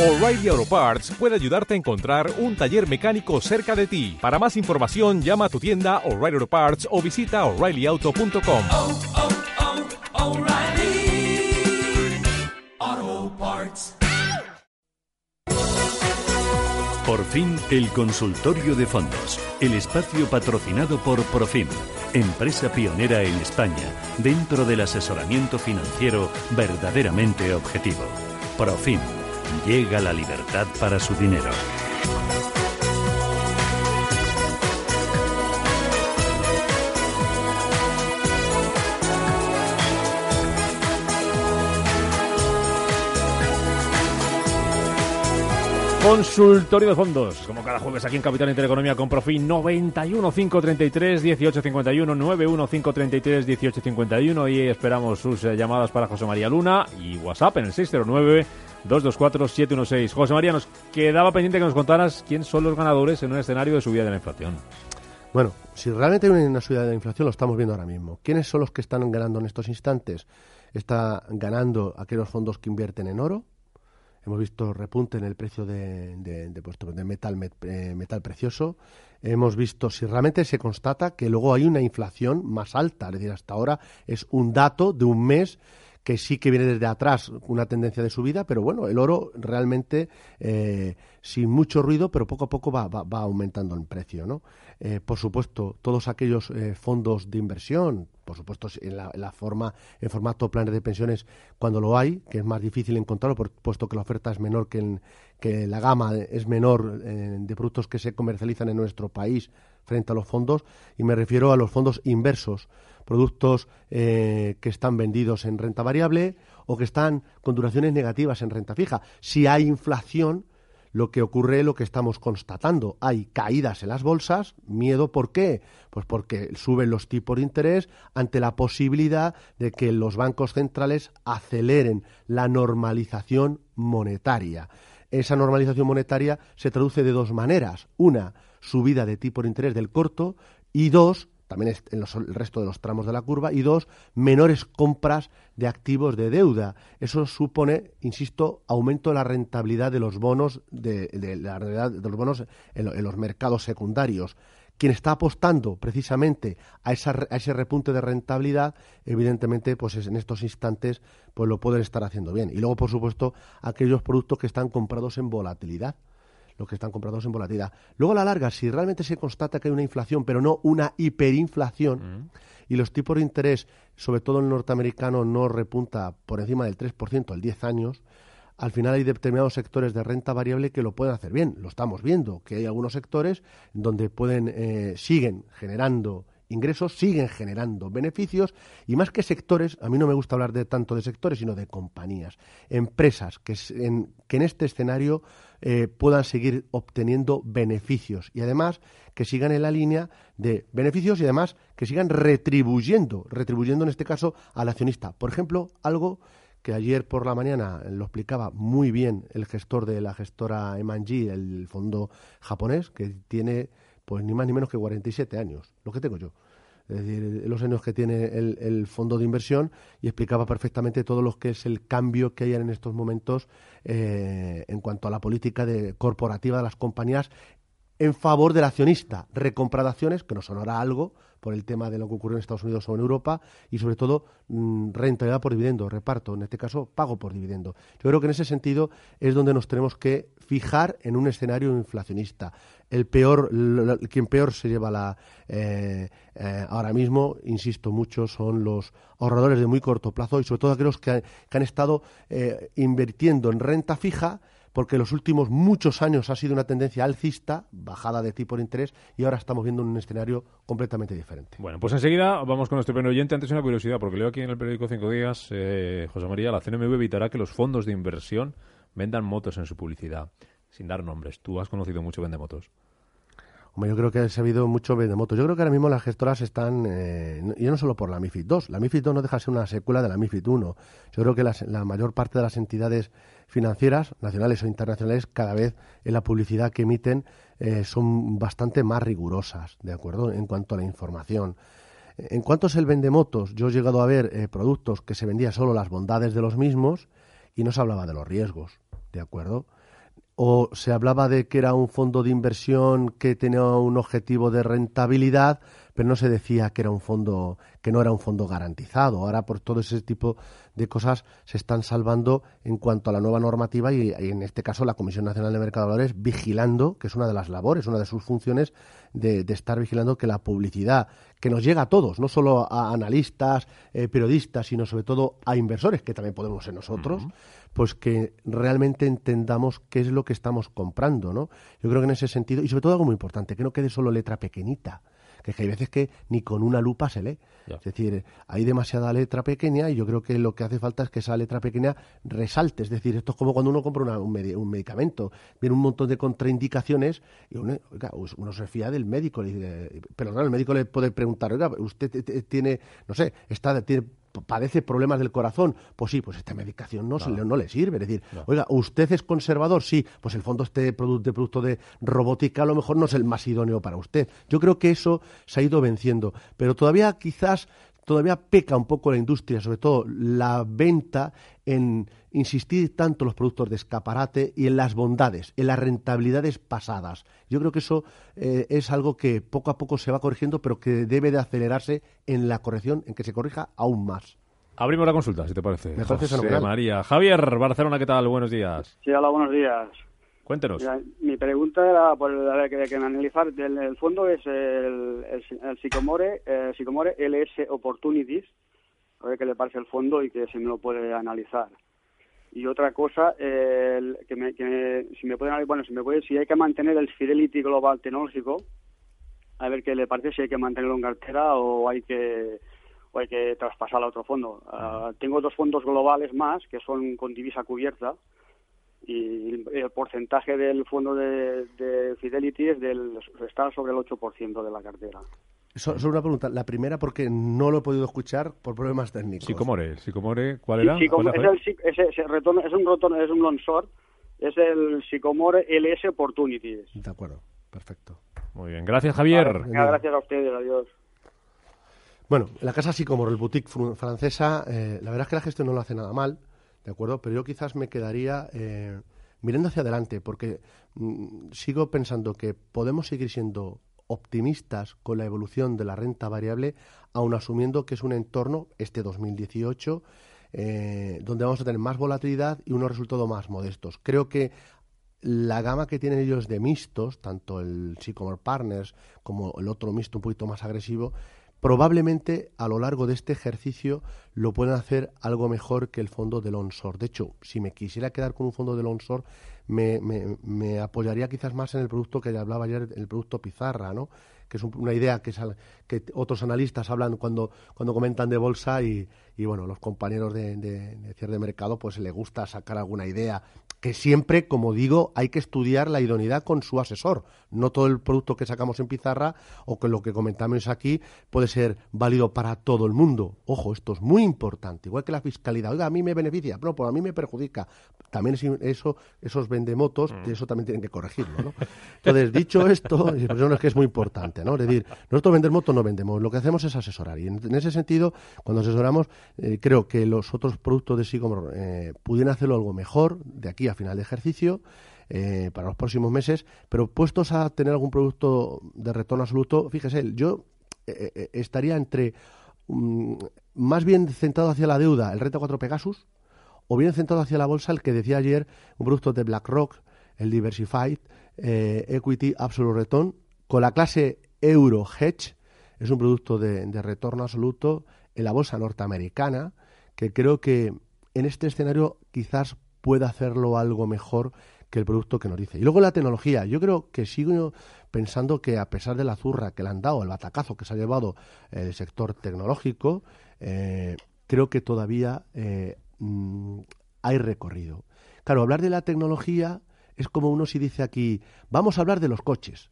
O'Reilly Auto Parts puede ayudarte a encontrar un taller mecánico cerca de ti. Para más información, llama a tu tienda O'Reilly Auto Parts o visita oreillyauto.com. oh, oh, Parts. Por fin, el consultorio de fondos, el espacio patrocinado por Profim, empresa pionera en España dentro del asesoramiento financiero verdaderamente objetivo. Profim, llega la libertad para su dinero. Consultorio de fondos, como cada jueves aquí en Capital Intereconomía con Profin 91 533 1851 91 533 1851 y esperamos sus eh, llamadas para José María Luna y WhatsApp en el 609 224 716. José María, nos quedaba pendiente que nos contaras quién son los ganadores en un escenario de subida de la inflación. Bueno, si realmente hay una subida de la inflación, lo estamos viendo ahora mismo. ¿Quiénes son los que están ganando en estos instantes? Está ganando aquellos fondos que invierten en oro. Hemos visto repunte en el precio de, de, de, puesto de metal, met, eh, metal precioso. Hemos visto si realmente se constata que luego hay una inflación más alta. Es decir, hasta ahora es un dato de un mes que sí que viene desde atrás una tendencia de subida, pero bueno, el oro realmente eh, sin mucho ruido, pero poco a poco va, va, aumentando en precio, ¿no? Eh, por supuesto, todos aquellos eh, fondos de inversión, por supuesto, en la, en la, forma, en formato planes de pensiones, cuando lo hay, que es más difícil encontrarlo, por, puesto que la oferta es menor que, en, que la gama es menor eh, de productos que se comercializan en nuestro país frente a los fondos, y me refiero a los fondos inversos, productos eh, que están vendidos en renta variable o que están con duraciones negativas en renta fija. Si hay inflación, lo que ocurre, lo que estamos constatando. Hay caídas en las bolsas, miedo, ¿por qué? Pues porque suben los tipos de interés ante la posibilidad de que los bancos centrales aceleren la normalización monetaria. Esa normalización monetaria se traduce de dos maneras. Una, subida de tipo de interés del corto y dos, también en los, el resto de los tramos de la curva, y dos, menores compras de activos de deuda. Eso supone, insisto, aumento de la rentabilidad de los bonos, de, de la de los bonos en, en, los mercados secundarios. Quien está apostando precisamente a, esa, a, ese repunte de rentabilidad, evidentemente, pues en estos instantes, pues lo pueden estar haciendo bien. Y luego, por supuesto, aquellos productos que están comprados en volatilidad los que están comprados en volatilidad. Luego, a la larga, si realmente se constata que hay una inflación, pero no una hiperinflación, y los tipos de interés, sobre todo el norteamericano, no repunta por encima del 3% en 10 años, al final hay determinados sectores de renta variable que lo pueden hacer bien. Lo estamos viendo, que hay algunos sectores donde pueden, eh, siguen generando ingresos, siguen generando beneficios y más que sectores, a mí no me gusta hablar de tanto de sectores, sino de compañías, empresas que en, que en este escenario eh, puedan seguir obteniendo beneficios y además que sigan en la línea de beneficios y además que sigan retribuyendo, retribuyendo en este caso al accionista. Por ejemplo, algo que ayer por la mañana lo explicaba muy bien el gestor de la gestora Emanji, el fondo japonés, que tiene pues ni más ni menos que 47 años, lo que tengo yo. Es decir, los años que tiene el, fondo de inversión y explicaba perfectamente todo lo que es el cambio que hay en estos momentos eh, en cuanto a la política de, corporativa de las compañías en favor del accionista, recompra de acciones, que nos sonará algo por el tema de lo que ocurrió en Estados Unidos o en Europa, y sobre todo mmm, rentabilidad por dividendo, reparto, en este caso pago por dividendo. Yo creo que en ese sentido es donde nos tenemos que fijar en un escenario inflacionista. El peor, quien peor se lleva la eh, eh, ahora mismo, insisto mucho, son los ahorradores de muy corto plazo y sobre todo aquellos que, que han estado eh, invirtiendo en renta fija porque los últimos muchos años ha sido una tendencia alcista, bajada de tipo de interés, y ahora estamos viendo un escenario completamente diferente. Bueno, pues enseguida vamos con nuestro primer oyente. Antes una curiosidad, porque leo aquí en el periódico Cinco Días, eh, José María, la CNMV evitará que los fondos de inversión vendan motos en su publicidad, sin dar nombres. Tú has conocido mucho vendemotos. Hombre, yo creo que ha sabido mucho vendemotos. Yo creo que ahora mismo las gestoras están, eh, y no solo por la MIFID 2, la MIFID 2 no deja de ser una secuela de la MIFID 1. Yo creo que las, la mayor parte de las entidades financieras, nacionales o internacionales, cada vez en la publicidad que emiten eh, son bastante más rigurosas, ¿de acuerdo? En cuanto a la información. En cuanto es el vendemotos, yo he llegado a ver eh, productos que se vendía solo las bondades de los mismos y no se hablaba de los riesgos, ¿de acuerdo? O se hablaba de que era un fondo de inversión que tenía un objetivo de rentabilidad, pero no se decía que era un fondo que no era un fondo garantizado. Ahora por todo ese tipo de cosas se están salvando en cuanto a la nueva normativa y, y en este caso la Comisión Nacional de Mercado de Valores vigilando, que es una de las labores, una de sus funciones de, de estar vigilando que la publicidad que nos llega a todos, no solo a analistas, eh, periodistas, sino sobre todo a inversores, que también podemos ser nosotros, pues que realmente entendamos qué es lo que estamos comprando, ¿no? Yo creo que en ese sentido, y sobre todo algo muy importante, que no quede solo letra pequeñita, que, hay veces que ni con una lupa se lee. Es decir, hay demasiada letra pequeña y yo creo que lo que hace falta es que esa letra pequeña resalte. Es decir, esto es como cuando uno compra una- un, medi- un medicamento, viene un montón de contraindicaciones y uno, oiga, uno se fía del médico. Le dice, pero claro, el médico le puede preguntar, oiga, usted t- t- tiene, no sé, está, tiene padece problemas del corazón, pues sí, pues esta medicación no, se le, no le sirve. Es decir, oiga, ¿usted es conservador? Sí, pues el fondo este de producto de robótica a lo mejor no es el más idóneo para usted. Yo creo que eso se ha ido venciendo, pero todavía quizás todavía peca un poco la industria, sobre todo la venta en insistir tanto en los productos de escaparate y en las bondades, en las rentabilidades pasadas. Yo creo que eso eh, es algo que poco a poco se va corrigiendo, pero que debe de acelerarse en la corrección, en que se corrija aún más. Abrimos la consulta, si te parece. Me parece José. María. Javier, Barcelona, ¿qué tal? Buenos días. Sí, hola, buenos días. Cuéntenos. Mira, mi pregunta era, por a ver, que, que analizar, el, el fondo es el, el, el Sycomore, eh, Sycomore LS Opportunities, a ver qué le parece el fondo y que si me lo puede analizar. Y otra cosa, eh, el- que, me, que me- si me pueden, bueno, si me puede, si hay que mantener el Fidelity Global Tecnológico, a ver qué le parece, si hay que mantenerlo en cartera o hay que o hay que traspasar a otro fondo. Ah, tengo dos fondos globales más que son con divisa cubierta y el porcentaje del fondo de, de Fidelity es del, está sobre el 8% de la cartera. So- Solo una pregunta. La primera, porque no lo he podido escuchar por problemas técnicos. Psicomore, Psicomore, ¿cuál era? Sí, como- ¿Cuál es, era, el, retorno, es un retorno, es un long short, es el Sycomore LS Opportunities. De acuerdo, perfecto. Muy bien, gracias Javier. Vale, venga, gracias a ustedes, adiós. Bueno, la casa así como el boutique francesa, eh, la verdad es que la gestión no lo hace nada mal, ¿de acuerdo? Pero yo quizás me quedaría eh, mirando hacia adelante, porque mm, sigo pensando que podemos seguir siendo optimistas con la evolución de la renta variable, aun asumiendo que es un entorno, este 2018, eh, donde vamos a tener más volatilidad y unos resultados más modestos. Creo que la gama que tienen ellos de mixtos, tanto el Sycomore Partners como el otro mixto un poquito más agresivo, probablemente a lo largo de este ejercicio lo pueden hacer algo mejor que el fondo del onshore. De hecho, si me quisiera quedar con un fondo del onshore, me, me- me apoyaría quizás más en el producto que hablaba ayer, el producto Pizarra, ¿no? que es un- una idea que, sal- que otros analistas hablan cuando, cuando comentan de bolsa y, y, bueno, los compañeros de, de, de cierre de mercado pues le gusta sacar alguna idea que siempre, como digo, hay que estudiar la idoneidad con su asesor. No todo el producto que sacamos en pizarra o que lo que comentamos aquí puede ser válido para todo el mundo. Ojo, esto es muy importante. Igual que la fiscalidad. Oiga, a mí me beneficia, no, pues a mí me perjudica. También es eso, esos vendemotos, de eso también tienen que corregirlo, ¿no? Entonces, dicho esto, pues es que es muy importante, ¿no? Es decir, nosotros vender motos no vendemos, lo que hacemos es asesorar. Y en, en ese sentido, cuando asesoramos, eh, creo que los otros productos de Sycomore eh, pudieran hacerlo algo mejor de aquí a final de ejercicio. eh, para los próximos meses, pero puestos a tener algún producto de retorno absoluto, fíjese, yo eh, eh, estaría entre mm, más bien centrado hacia la deuda, el Renta 4 Pegasus, o bien centrado hacia la bolsa, el que decía ayer, un producto de BlackRock, el Diversified Equity Absolute Return, con la clase Euro Hedge, es un producto de retorno absoluto en la bolsa norteamericana, que creo que en este escenario quizás pueda hacerlo algo mejor que el producto que nos dice. Y luego la tecnología. Yo creo que sigo pensando que a pesar de la zurra que le han dado, el batacazo que se ha llevado el sector tecnológico, eh, creo que todavía eh, mm, hay recorrido. Claro, hablar de la tecnología es como uno si dice aquí, vamos a hablar de los coches.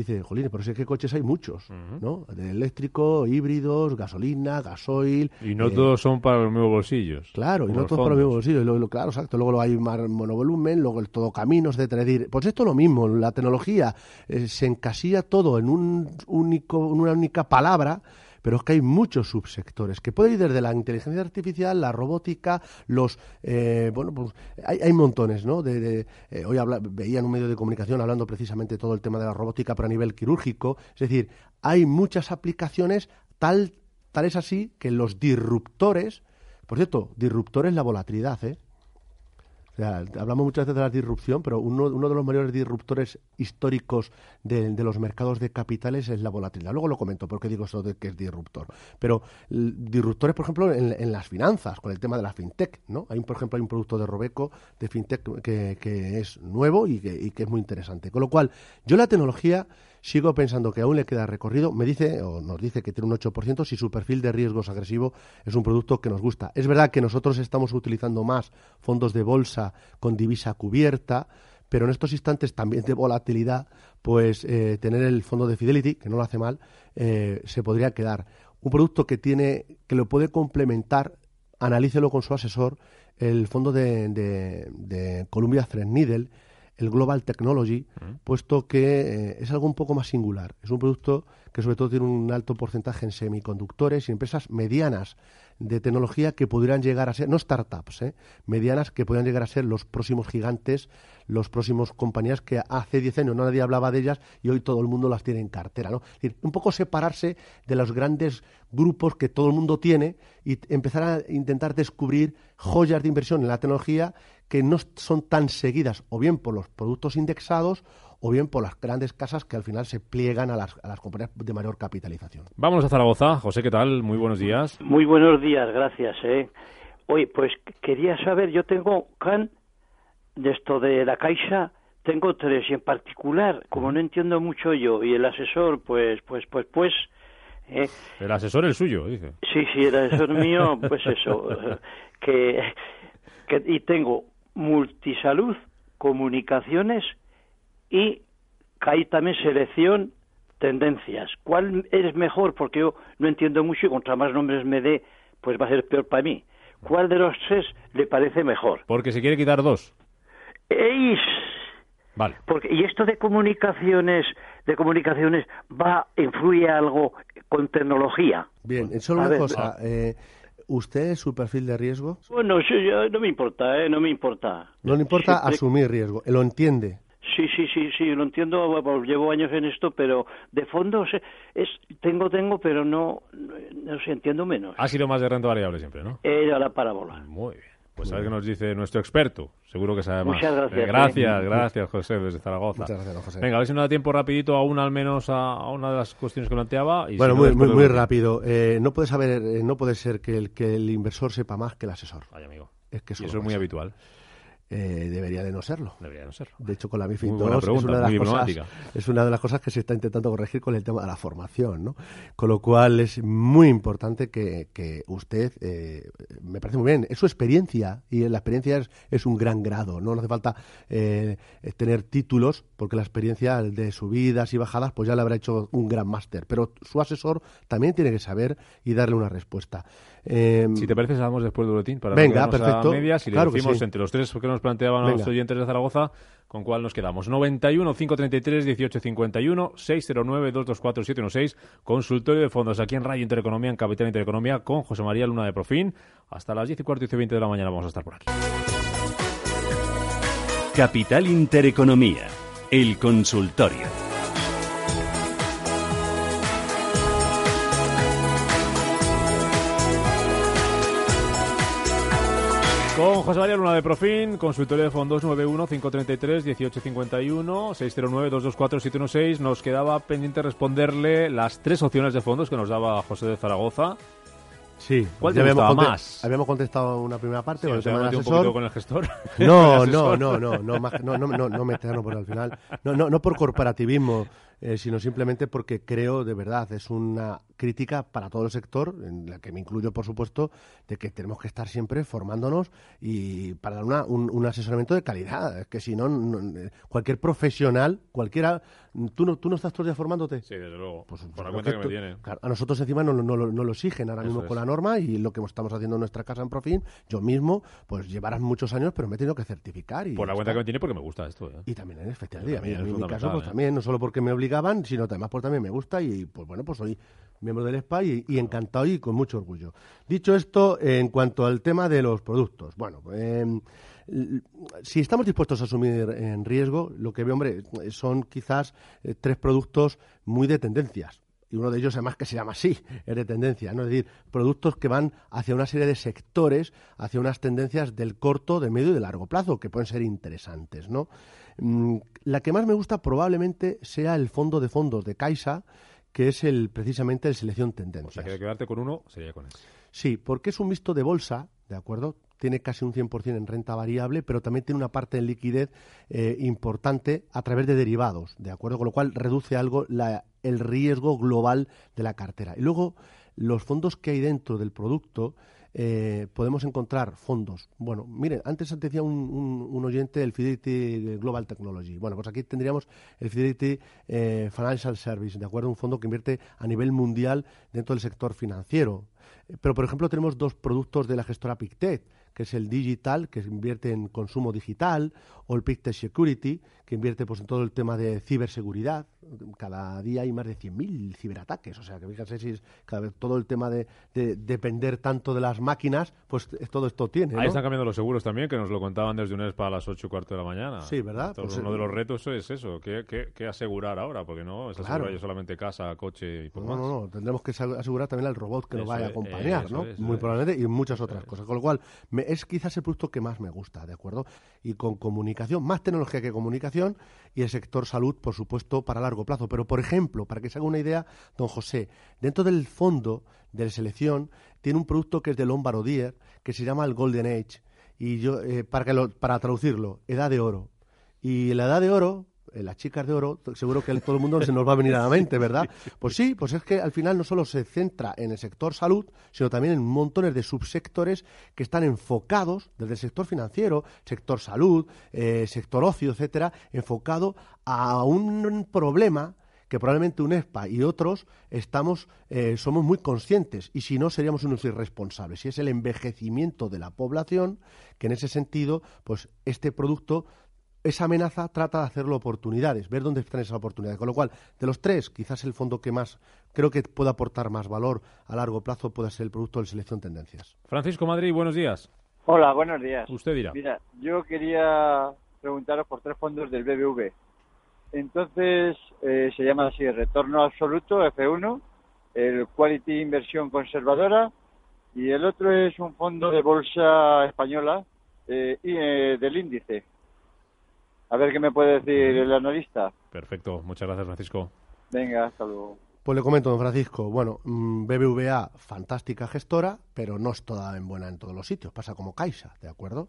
Dice, jolín, pero sé que coches hay muchos, ¿no? De eléctrico, híbridos, gasolina, gasoil. Y no eh, todos son para los mismos bolsillos. Claro, y no todos para los mismos bolsillos. Luego- lo- claro, exacto. Luego lo hay más monovolumen, luego el todo caminos, etcétera. Es decir, pues esto es lo mismo. La tecnología eh, se encasilla todo en un único, en una única palabra, pero es que hay muchos subsectores que pueden ir desde la inteligencia artificial, la robótica, los eh, bueno, pues hay, hay montones, ¿no? De, eh, hoy habla- veía en un medio de comunicación hablando precisamente todo el tema de la robótica, pero a nivel quirúrgico, es decir, hay muchas aplicaciones tal tal es así que los disruptores, por cierto, disruptor es la volatilidad, ¿eh? Sea, hablamos muchas veces de la disrupción, pero uno, uno de los mayores disruptores históricos de, de los mercados de capitales es la volatilidad. Luego lo comento porque digo eso de que es disruptor. Pero disruptores, por ejemplo, en, las finanzas, con el tema de la fintech, ¿no? Hay, por ejemplo, hay un producto de Robeco de fintech que, es nuevo y que es muy interesante. Con lo cual, yo la tecnología sigo pensando que aún le queda recorrido. Me dice, o nos dice que tiene un 8% si su perfil de riesgos agresivo es un producto que nos gusta. Es verdad que nosotros estamos utilizando más fondos de bolsa con divisa cubierta, pero en estos instantes también de volatilidad, pues eh, tener el fondo de Fidelity, que no lo hace mal, eh, se podría quedar. Un producto que tiene, que lo puede complementar, analícelo con su asesor, el fondo de, de, de Columbia Threadneedle, el Global Technology, puesto que eh, es algo un poco más singular. Es un producto que sobre todo tiene un alto porcentaje en semiconductores y empresas medianas de tecnología que pudieran llegar a ser, no startups, eh, medianas que podrían llegar a ser los próximos gigantes, los próximos compañías que hace 10 años no nadie hablaba de ellas y hoy todo el mundo las tiene en cartera. ¿no? Es decir, un poco separarse de los grandes grupos que todo el mundo tiene y empezar a intentar descubrir joyas de inversión en la tecnología que no son tan seguidas o bien por los productos indexados o bien por las grandes casas que al final se pliegan a las, a las compañías de mayor capitalización. Vámonos a Zaragoza. José, ¿qué tal? Muy buenos días. Muy buenos días, gracias. ¿eh? Oye, pues quería saber, yo tengo CAN, de esto de la Caixa, tengo tres, y en particular, como no entiendo mucho yo, y el asesor, pues, pues, pues, pues, ¿eh? El asesor el suyo, dice. sí, sí, el asesor mío, pues eso, que, que, y tengo multisalud, comunicaciones, y hay también selección, tendencias. ¿Cuál es mejor? Porque yo no entiendo mucho y contra más nombres me dé, pues va a ser peor para mí. ¿Cuál de los tres le parece mejor? Porque se quiere quitar dos. ¡Eis! Vale. Porque, y esto de comunicaciones, de comunicaciones, va, influye algo con tecnología. Bien, solo A una ver, cosa. eh, ¿Usted su perfil de riesgo? Bueno, yo- no me importa, ¿eh? No me importa. No le importa Siempre- asumir riesgo, lo entiende. Sí, sí, sí, sí, lo entiendo, bueno, llevo años en esto, pero de fondo sé- es, tengo, tengo, pero no, no, no sé, entiendo menos. Ha sido más de renta variable siempre, ¿no? Era la parábola. Muy bien. Pues a ver qué nos dice nuestro experto. Seguro que sabe más. Muchas gracias, Eh, eh. gracias, gracias, José, desde Zaragoza. Muchas gracias, José. Venga, a ver si nos da tiempo rapidito a una al menos a, a una de las cuestiones que planteaba. Y Bueno, si no, muy, muy, rápido. Eh, no puede saber, eh, no puede ser que el, que el inversor sepa más que el asesor. Ay, amigo. Es que Y eso es muy habitual. Eh, debería de no serlo. Debería no serlo. De hecho, con la MIFID es, una de las cosas, es una de las cosas que se está intentando corregir con el tema de la formación, ¿no? Con lo cual es muy importante que, que usted, eh, me parece muy bien, es su experiencia y la experiencia es, es un gran grado, no, No hace falta eh, tener títulos porque la experiencia de subidas y bajadas pues ya le habrá hecho un gran máster, pero su asesor también tiene que saber y darle una respuesta. Eh, Si te parece, salgamos después del boletín para Venga, no perfecto. a medias y Claro le decimos sí. entre los tres que nos planteaban los Venga. oyentes de Zaragoza con cuál nos quedamos. 91 533 1851 609 224 716 Consultorio de fondos aquí en Radio Intereconomía, en Capital Intereconomía, con José María Luna de Profin. Hasta las 10 y cuarto y 20 de la mañana vamos a estar por aquí. Capital Intereconomía, el consultorio. Con José María Luna de Profin, consultorio de fondos 91 533 1851 609 224 716. Nos quedaba pendiente responderle las tres opciones de fondos que nos daba José de Zaragoza. sí, ¿Cuál te habíamos conte- más? Habíamos contestado una primera parte Sí, con el tema del un con el gestor. No, no, no, no, no, no, no, no, no meternos por al final. No, no, no por corporativismo, eh, sino simplemente porque creo, de verdad, es una crítica para todo el sector, en la que me incluyo, por supuesto, de que tenemos que estar siempre formándonos y para dar una- un, un asesoramiento de calidad. Es que si no, no- eh, cualquier profesional, cualquiera, ¿tú no, tú no estás todo el día formándote? Sí, desde luego. Pues, por la cuenta que que me tú- tiene. claro, a nosotros encima no, no, lo- no lo exigen ahora Eso mismo es. con la norma y lo que estamos haciendo en nuestra casa en Profin, yo mismo, pues llevarás muchos años, pero me he tenido que certificar. Y Por la cuenta está. que me tiene porque me gusta esto. ¿eh? Y también en efectivamente. En mi caso, pues también, no solo porque me obliga obligaban, sino además pues también me gusta y pues bueno, pues soy miembro del SPA y, encantado y con mucho orgullo. Dicho esto, en cuanto al tema de los productos, bueno, l- si estamos dispuestos a asumir en riesgo, lo que veo, hombre, son quizás eh, tres productos muy de tendencias. Y uno de ellos, además, que se llama así, es de tendencia, ¿no? Es decir, productos que van hacia una serie de sectores, hacia unas tendencias del corto, del medio y de largo plazo, que pueden ser interesantes, ¿no? Mm, La que más me gusta probablemente sea el fondo de fondos de Caixa, que es el precisamente el selección O tendencias. sea, que de quedarte con uno, sería con ese. Sí, porque es un mixto de bolsa, ¿de acuerdo? Tiene casi un 100% en renta variable, pero también tiene una parte en liquidez eh, importante a través de derivados, ¿de acuerdo? Con lo cual reduce algo la- el riesgo global de la cartera. Y luego, los fondos que hay dentro del producto, eh, podemos encontrar fondos. Bueno, miren, antes decía un, un- oyente el Fidelity Global Technology. Bueno, pues aquí tendríamos el Fidelity eh, Financial Service, ¿de acuerdo? Un fondo que invierte a nivel mundial dentro del sector financiero. Eh, Pero, por ejemplo, tenemos dos productos de la gestora Pictet, que es el Digital, que invierte en consumo digital, o el Pictet Security, que invierte pues, en todo el tema de ciberseguridad. Cada día hay más de 100.000 ciberataques, o sea, que fíjense si es cada vez todo el tema de, de depender tanto de las máquinas, pues todo esto tiene. Ahí están cambiando los seguros también, que nos lo contaban desde un ESPA a las 8 y cuarto de la mañana. Sí, ¿verdad? Entonces, Pues, uno de eh, los retos es eso, ¿qué, qué, qué asegurar ahora? Porque no es Claro. asegurar yo solamente casa, coche y poco No, más. no, no, tendremos que asegurar también al robot que nos vaya a acompañar, ¿no? es, Muy probablemente, y muchas otras cosas. Con lo cual, me- es quizás el producto que más me gusta, ¿de acuerdo? Y con comunicación, más tecnología que comunicación, y el sector salud, por supuesto, para largo plazo. Pero, por ejemplo, para que se haga una idea, don José, dentro del fondo de selección, tiene un producto que es de Lombard Odier, que se llama el Golden Age. Y yo, eh, para, que lo- para traducirlo, edad de oro. Y la edad de oro, las chicas de oro, seguro que todo el mundo se nos va a venir a la mente, ¿verdad? Pues sí, pues es que al final no solo se centra en el sector salud, sino también en montones de subsectores que están enfocados desde el sector financiero, sector salud, eh, sector ocio, etcétera, enfocado a un problema que probablemente UNESPA y otros estamos eh, somos muy conscientes y si no seríamos unos irresponsables y es el envejecimiento de la población que en ese sentido pues este producto esa amenaza trata de hacerlo oportunidades, ver dónde están esas oportunidades. Con lo cual, de los tres, quizás el fondo que más creo que pueda aportar más valor a largo plazo pueda ser el producto de selección tendencias. Francisco Madrid, buenos días. Hola, buenos días. Usted dirá. Mira, yo quería preguntaros por tres fondos del BBV. Entonces, eh, se llama así, Retorno Absoluto, F1, el Quality Inversión Conservadora, y el otro es un fondo de bolsa española eh, y eh, del índice. A ver qué me puede decir el analista. Perfecto, muchas gracias Francisco. Venga, hasta luego. Pues le comento, don Francisco, bueno, mm, BBVA, fantástica gestora, pero no es toda en buena en todos los sitios, pasa como Caixa, ¿de acuerdo?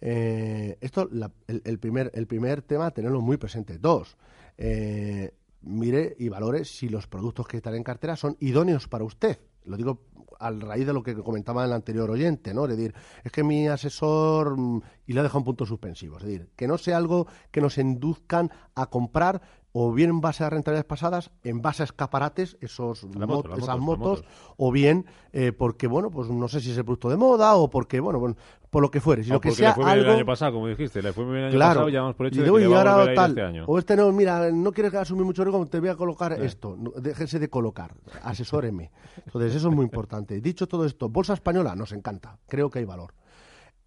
Eh, esto, la- el, el primer, el primer tema, tenerlo muy presente. Dos, eh, mire y valore si los productos que están en cartera son idóneos para usted. Lo digo al raíz de lo que comentaba el anterior oyente, ¿no? Es decir, es que mi asesor mm, y le ha dejado un punto suspensivo. Es decir, que no sea algo que nos induzcan a comprar o bien en base a rentabilidades pasadas, en base a escaparates, esos moto, esas motos, moto. o bien eh, porque, bueno, pues no sé si es el producto de moda o porque, bueno, bueno, por lo que fuere, sino O que porque sea le fue bien algo... el año pasado, como dijiste, le fue muy bien el año Claro. pasado y ya vamos por hecho Y de que le y ahora a tal, este año. O este no, mira, no quieres asumir mucho riesgo, te voy a colocar Sí. esto. No, déjese de colocar, asesóreme. Entonces, eso es muy importante. Dicho todo esto, bolsa española nos encanta, creo que hay valor.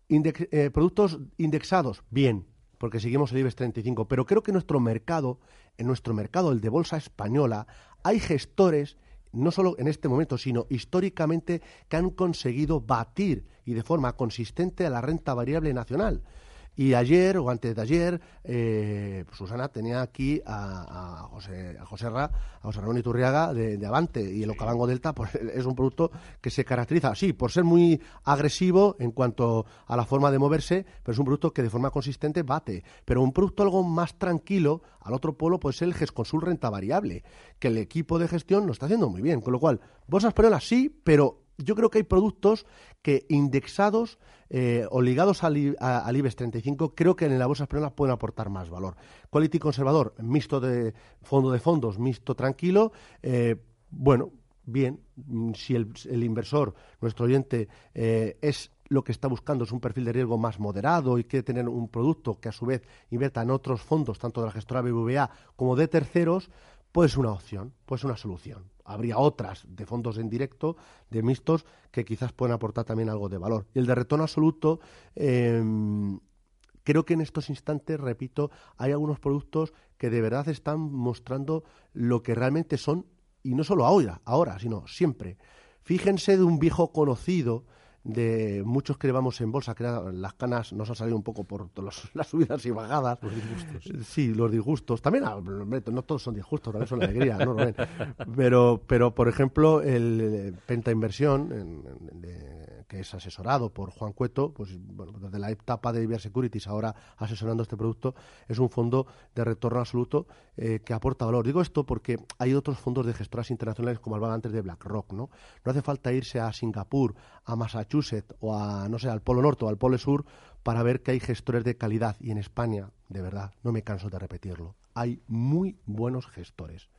Index- eh, productos indexados, bien, porque seguimos el IBEX 35, pero creo que nuestro mercado, en nuestro mercado, el de bolsa española, hay gestores, no solo en este momento, sino históricamente, que han conseguido batir y de forma consistente a la renta variable nacional. Y ayer o antes de ayer, eh, Susana tenía aquí a, a José, a José Ra, a José Ramón Iturriaga de, de Avante y el Ocabango Delta pues, es un producto que se caracteriza, sí, por ser muy agresivo en cuanto a la forma de moverse, pero es un producto que de forma consistente bate. Pero un producto algo más tranquilo, al otro polo, puede ser el GESConsul Renta Variable, que el equipo de gestión lo está haciendo muy bien. Con lo cual, bolsa española sí, pero yo creo que hay productos que indexados eh, o ligados al, a- al IBEX 35, creo que en la bolsa española pueden aportar más valor. Quality conservador, mixto de fondo de fondos, mixto tranquilo, eh, bueno, bien, mm, si el, el inversor, nuestro oyente, eh, es lo que está buscando es un perfil de riesgo más moderado y quiere tener un producto que a su vez invierta en otros fondos, tanto de la gestora BBVA como de terceros, puede ser una opción, puede ser una solución. Habría otras de fondos en directo, de mixtos, que quizás pueden aportar también algo de valor. Y el de retorno absoluto, eh, creo que en estos instantes, repito, hay algunos productos que de verdad están mostrando lo que realmente son, y no solo ahora, ahora sino siempre. Fíjense de un viejo conocido de muchos que llevamos en bolsa, que las canas nos han salido un poco por los, las subidas y bajadas. Los disgustos. Sí, los disgustos. También, ah, no todos son disgustos, también son alegría, ¿no, Pero, pero, por ejemplo, el, Penta Inversión, que es asesorado por Juan Cueto, pues bueno, desde la etapa de Iber Securities, ahora asesorando este producto, es un fondo de retorno absoluto eh, que aporta valor. Digo esto porque hay otros fondos de gestoras internacionales, como hablaba antes de BlackRock, ¿no? No hace falta irse a Singapur, a Massachusetts, o a, no sé, al Polo Norte o al Polo Sur para ver que hay gestores de calidad. Y en España, de verdad, no me canso de repetirlo, hay muy buenos gestores.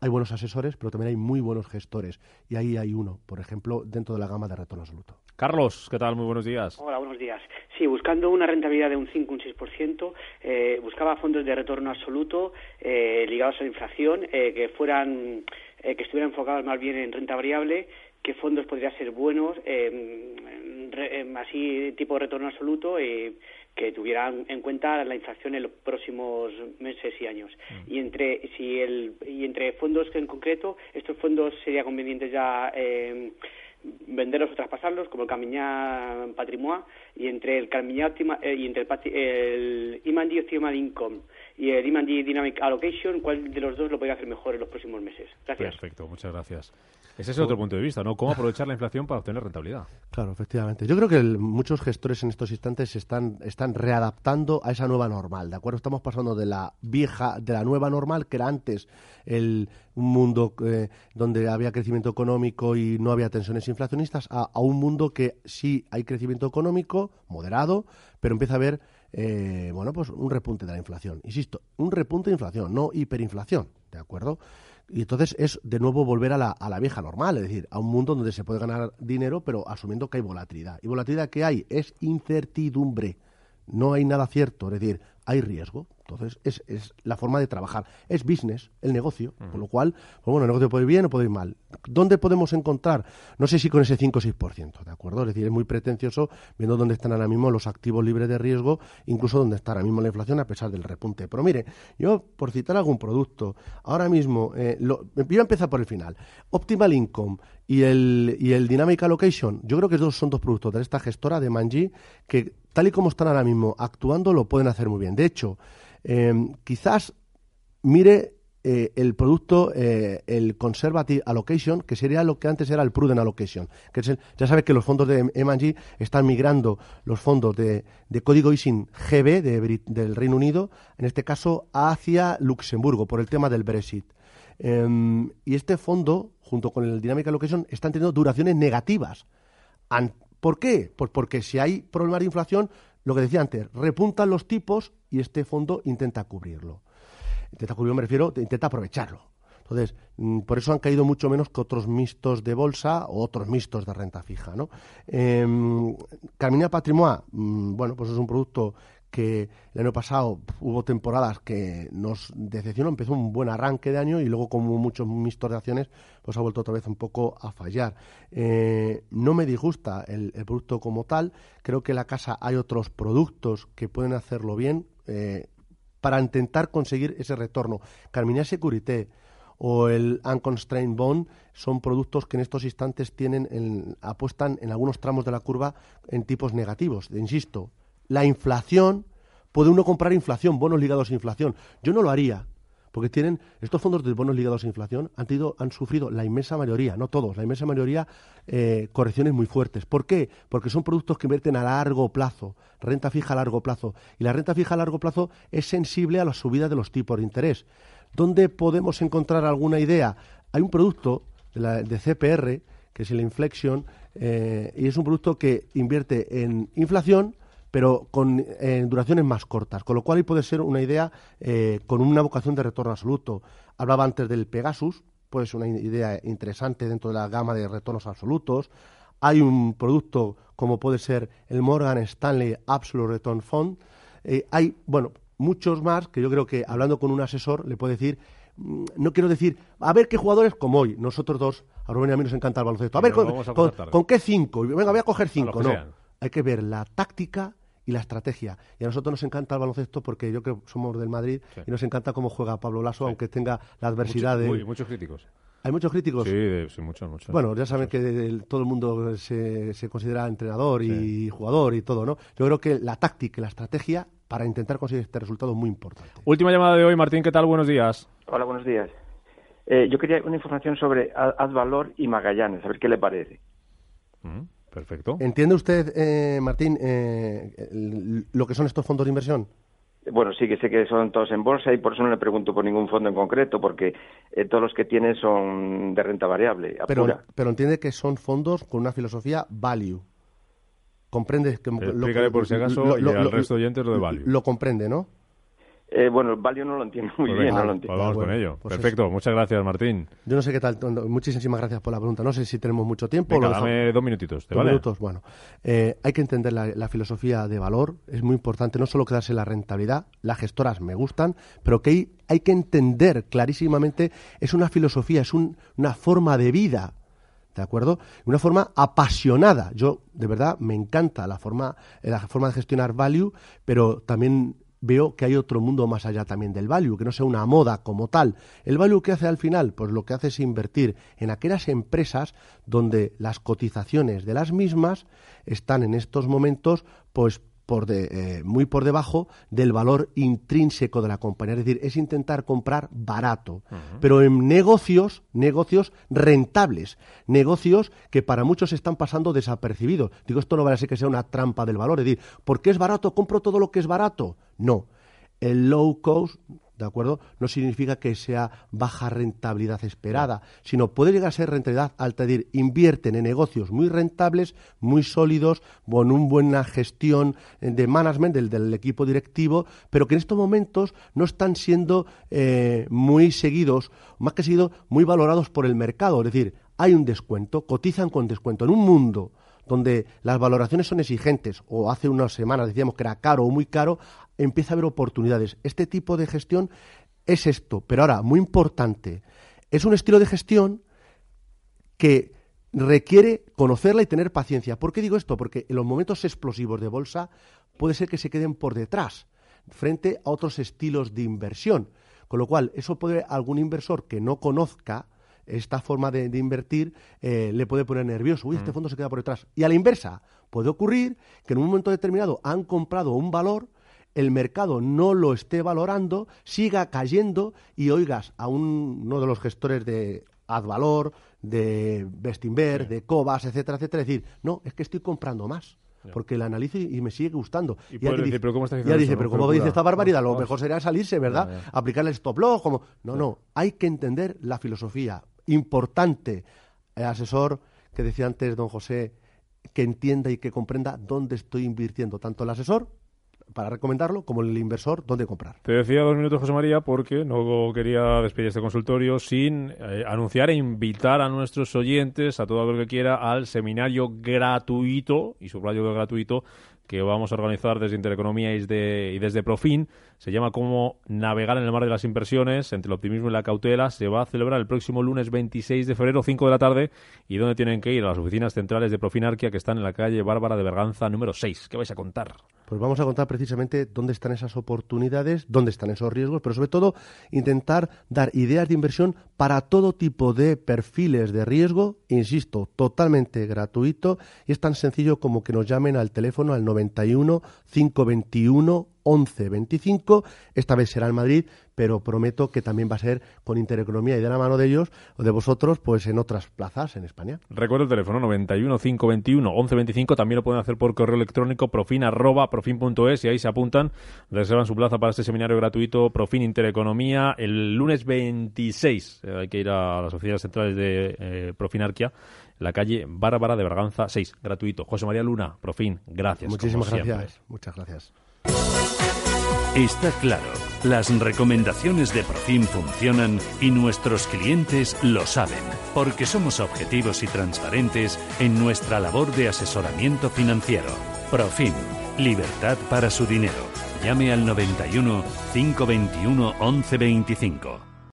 Hay buenos asesores, pero también hay muy buenos gestores. Y ahí hay uno, por ejemplo, dentro de la gama de retorno absoluto. Carlos, ¿qué tal? Muy buenos días. Hola, buenos días. Sí, buscando una rentabilidad de un 5, un 6%, eh, buscaba fondos de retorno absoluto eh, ligados a la inflación, eh, que fueran, que estuvieran enfocados más bien en renta variable qué fondos podrían ser buenos, eh, así tipo de retorno absoluto, eh, que tuvieran en cuenta la inflación en los próximos meses y años. Mm. Y entre si el y entre fondos que en concreto, estos fondos sería conveniente ya eh, venderlos o traspasarlos, como el Camiñá Patrimoine, y entre el Camiñá eh, y entre el, el Imandi Income y el Demand Dynamic Allocation, ¿cuál de los dos lo podría hacer mejor en los próximos meses? Gracias. Perfecto, muchas gracias. Ese es otro punto de vista, ¿no? ¿Cómo aprovechar la inflación para obtener rentabilidad? Claro, efectivamente. Yo creo que muchos gestores en estos instantes se están, están readaptando a esa nueva normal, ¿de acuerdo? Estamos pasando de la vieja, de la nueva normal, que era antes el, un mundo eh, donde había crecimiento económico y no había tensiones inflacionistas, a, a un mundo que sí hay crecimiento económico, moderado, pero empieza a haber eh, bueno, pues un repunte de la inflación. Insisto, un repunte de inflación, no hiperinflación, ¿de acuerdo? Y entonces es de nuevo volver a la, a la vieja normal, es decir, a un mundo donde se puede ganar dinero, pero asumiendo que hay volatilidad. ¿Y volatilidad que hay? Es incertidumbre. No hay nada cierto, es decir, hay riesgo. Entonces, es, es, la forma de trabajar. Es business, el negocio. Con lo cual, pues bueno, el negocio puede ir bien o puede ir mal. ¿Dónde podemos encontrar? No sé si con ese 5 o 6%, ¿de acuerdo? Es decir, es muy pretencioso viendo dónde están ahora mismo los activos libres de riesgo, incluso dónde está ahora mismo la inflación a pesar del repunte. Pero mire, yo, por citar algún producto, ahora mismo, eh, lo, voy a empezar por el final. Optimal Income y el, y el Dynamic Allocation, yo creo que dos, son dos productos de esta gestora de Manji que, tal y como están ahora mismo actuando, lo pueden hacer muy bien. De hecho, Em, quizás mire eh, el producto, eh, el Conservative Allocation, que sería lo que antes era el Prudent Allocation. Que es ya sabe que los fondos de M&G están migrando los fondos de, código ISIN GB del Reino Unido, en este caso hacia Luxemburgo, por el tema del Brexit. Em, y este fondo, junto con el Dynamic Allocation, están teniendo duraciones negativas. ¿Por qué? Pues porque si hay problemas de inflación, lo que decía antes, repuntan los tipos y este fondo intenta cubrirlo. Intenta cubrirlo, me refiero, intenta aprovecharlo. Entonces, mm, por eso han caído mucho menos que otros mixtos de bolsa o otros mixtos de renta fija. ¿no? Eh, Carmina Patrimoine, mm, bueno, pues es un producto que el año pasado hubo temporadas que nos decepcionó, empezó un buen arranque de año y luego como muchos mixtos de acciones, pues ha vuelto otra vez un poco a fallar. Eh, no me disgusta el, producto como tal, creo que en la casa hay otros productos que pueden hacerlo bien eh, para intentar conseguir ese retorno. Carmina Securité o el Unconstrained Bond son productos que en estos instantes tienen apuestan en algunos tramos de la curva en tipos negativos. Insisto, la inflación, puede uno comprar inflación, bonos ligados a inflación. Yo no lo haría, porque tienen estos fondos de bonos ligados a inflación han, tenido, han sufrido la inmensa mayoría, no todos, la inmensa mayoría eh, correcciones muy fuertes. ¿Por qué? Porque son productos que invierten a largo plazo, renta fija a largo plazo, y la renta fija a largo plazo es sensible a la subida de los tipos de interés. ¿Dónde podemos encontrar alguna idea? Hay un producto de, la, de CPR que es el Inflection eh, y es un producto que invierte en inflación pero con eh, duraciones más cortas, con lo cual ahí puede ser una idea eh, con una vocación de retorno absoluto. Hablaba antes del Pegasus, puede ser una idea interesante dentro de la gama de retornos absolutos. Hay un producto como puede ser el Morgan Stanley Absolute Return Fund. Eh, hay, bueno, muchos más que yo creo que hablando con un asesor le puede decir mm, no quiero decir, a ver qué jugadores como hoy, nosotros dos, a Rubén y a mí nos encanta el baloncesto, a ver con, vamos a con- contar. con qué cinco, venga, voy a coger cinco, no, sean. hay que ver la táctica y la estrategia. Y a nosotros nos encanta el baloncesto porque yo creo que somos del Madrid Sí. y nos encanta cómo juega Pablo Lasso, aunque tenga la adversidad de... uy, muchos críticos. Hay muchos críticos. Sí, sí, muchos, muchos. Bueno, ya saben que el- todo el mundo se, se considera entrenador y jugador y todo, ¿no? Yo creo que la táctica y la estrategia para intentar conseguir este resultado es muy importante. Última llamada de hoy, Martín, ¿qué tal? Buenos días. Hola, buenos días. Eh, yo quería una información sobre A- Advalor y Magallanes, a ver qué le parece. Mm, perfecto. ¿Entiende usted, eh, Martín, eh, lo que son estos fondos de inversión? Bueno, sí que sé que son todos en bolsa y por eso no le pregunto por ningún fondo en concreto, porque eh, todos los que tiene son de renta variable, Pero, pura. pero entiende que son fondos con una filosofía value. ¿Comprende? Que, Explícale por si acaso y al resto de oyentes lo de value. Lo comprende, ¿no? Eh, bueno, el value no lo entiendo muy Pues bien, venga, no lo pues entiendo. vamos Bueno, con ello. pues Perfecto, muchas gracias, Martín. Yo no sé qué tal. Muchísimas gracias por la pregunta. No sé si tenemos mucho tiempo. Venga, dame dos minutitos, ¿te Dos vale? minutos, bueno. Eh, hay que entender la, la filosofía de valor, es muy importante no solo quedarse en la rentabilidad, las gestoras me gustan, pero que hay, hay que entender clarísimamente, es una filosofía, es un- una forma de vida, ¿de acuerdo? Una forma apasionada. Yo, de verdad, me encanta la forma, la forma de gestionar value, pero también veo que hay otro mundo más allá también del value, que no sea una moda como tal. ¿El value que hace al final? Pues lo que hace es invertir en aquellas empresas donde las cotizaciones de las mismas están en estos momentos pues por de- eh, muy por debajo del valor intrínseco de la compañía. Es decir, es intentar comprar barato, pero en negocios, negocios rentables, negocios que para muchos están pasando desapercibidos. Digo, esto no vale a ser que sea una trampa del valor, es decir, ¿por qué es barato? ¿Compro todo lo que es barato? No. El low cost, ¿de acuerdo? No significa que sea baja rentabilidad esperada, sino puede llegar a ser rentabilidad alta. Es decir, invierten en negocios muy rentables, muy sólidos, con una buena gestión eh, de management del, equipo directivo, pero que en estos momentos no están siendo eh, muy seguidos, más que seguidos, muy valorados por el mercado. Es decir, hay un descuento, cotizan con descuento. En un mundo donde las valoraciones son exigentes, o hace unas semanas decíamos que era caro o muy caro, empieza a haber oportunidades. Este tipo de gestión es esto, pero ahora, muy importante, es un estilo de gestión que requiere conocerla y tener paciencia. ¿Por qué digo esto? Porque en los momentos explosivos de bolsa puede ser que se queden por detrás, frente a otros estilos de inversión. Con lo cual, eso puede algún inversor que no conozca esta forma de, de invertir eh, le puede poner nervioso. Uy, este fondo se queda por detrás. Y a la inversa, puede ocurrir que en un momento determinado han comprado un valor, el mercado no lo esté valorando, siga cayendo y oigas a un- uno de los gestores de Advalor, de Bestinver, de Cobas, etcétera, etcétera, decir, no, es que estoy comprando más. Porque la analizo y, y me sigue gustando. Y ya decir, dice- "¿Pero cómo estás ya diciendo dice, eso, pero Pero dice cuidado". esta barbaridad? Lo mejor sería salirse, ¿verdad? Ya, ya. Aplicarle el stop loss, como... No, no, hay que entender la filosofía. Importante, eh, asesor que decía antes don José, que entienda y que comprenda dónde estoy invirtiendo, tanto el asesor para recomendarlo como el inversor dónde comprar. Te decía dos minutos, José María, porque no quería despedir este consultorio sin eh, anunciar e invitar a nuestros oyentes, a todo el que quiera, al seminario gratuito, y subrayo gratuito, que vamos a organizar desde Intereconomía y desde, y desde Profin. Se llama Cómo navegar en el mar de las inversiones, entre el optimismo y la cautela. Se va a celebrar el próximo lunes 26 de febrero, 5 de la tarde. ¿Y dónde tienen que ir? A las oficinas centrales de Profinarquia, que están en la calle Bárbara de Berganza, número 6. ¿Qué vais a contar? Pues vamos a contar precisamente dónde están esas oportunidades, dónde están esos riesgos, pero sobre todo intentar dar ideas de inversión para todo tipo de perfiles de riesgo, insisto, totalmente gratuito y es tan sencillo como que nos llamen al teléfono al 91 521 11 25. Esta vez será en Madrid, pero prometo que también va a ser con Intereconomía y de la mano de ellos o de vosotros, pues en otras plazas en España. Recuerdo el teléfono 91 521 1125. También lo pueden hacer por correo electrónico profin arroba profin.es y ahí se apuntan, reservan su plaza para este seminario gratuito Profin Intereconomía el lunes 26. Eh, hay que ir a las oficinas centrales de eh, Profinarquia, la calle Bárbara de Berganza 6, gratuito. José María Luna, Profin, gracias. Muchísimas siempre. gracias. Muchas gracias. Está claro, las recomendaciones de Profim funcionan y nuestros clientes lo saben, porque somos objetivos y transparentes en nuestra labor de asesoramiento financiero. Profim, libertad para su dinero. Llame al 91 521 1125.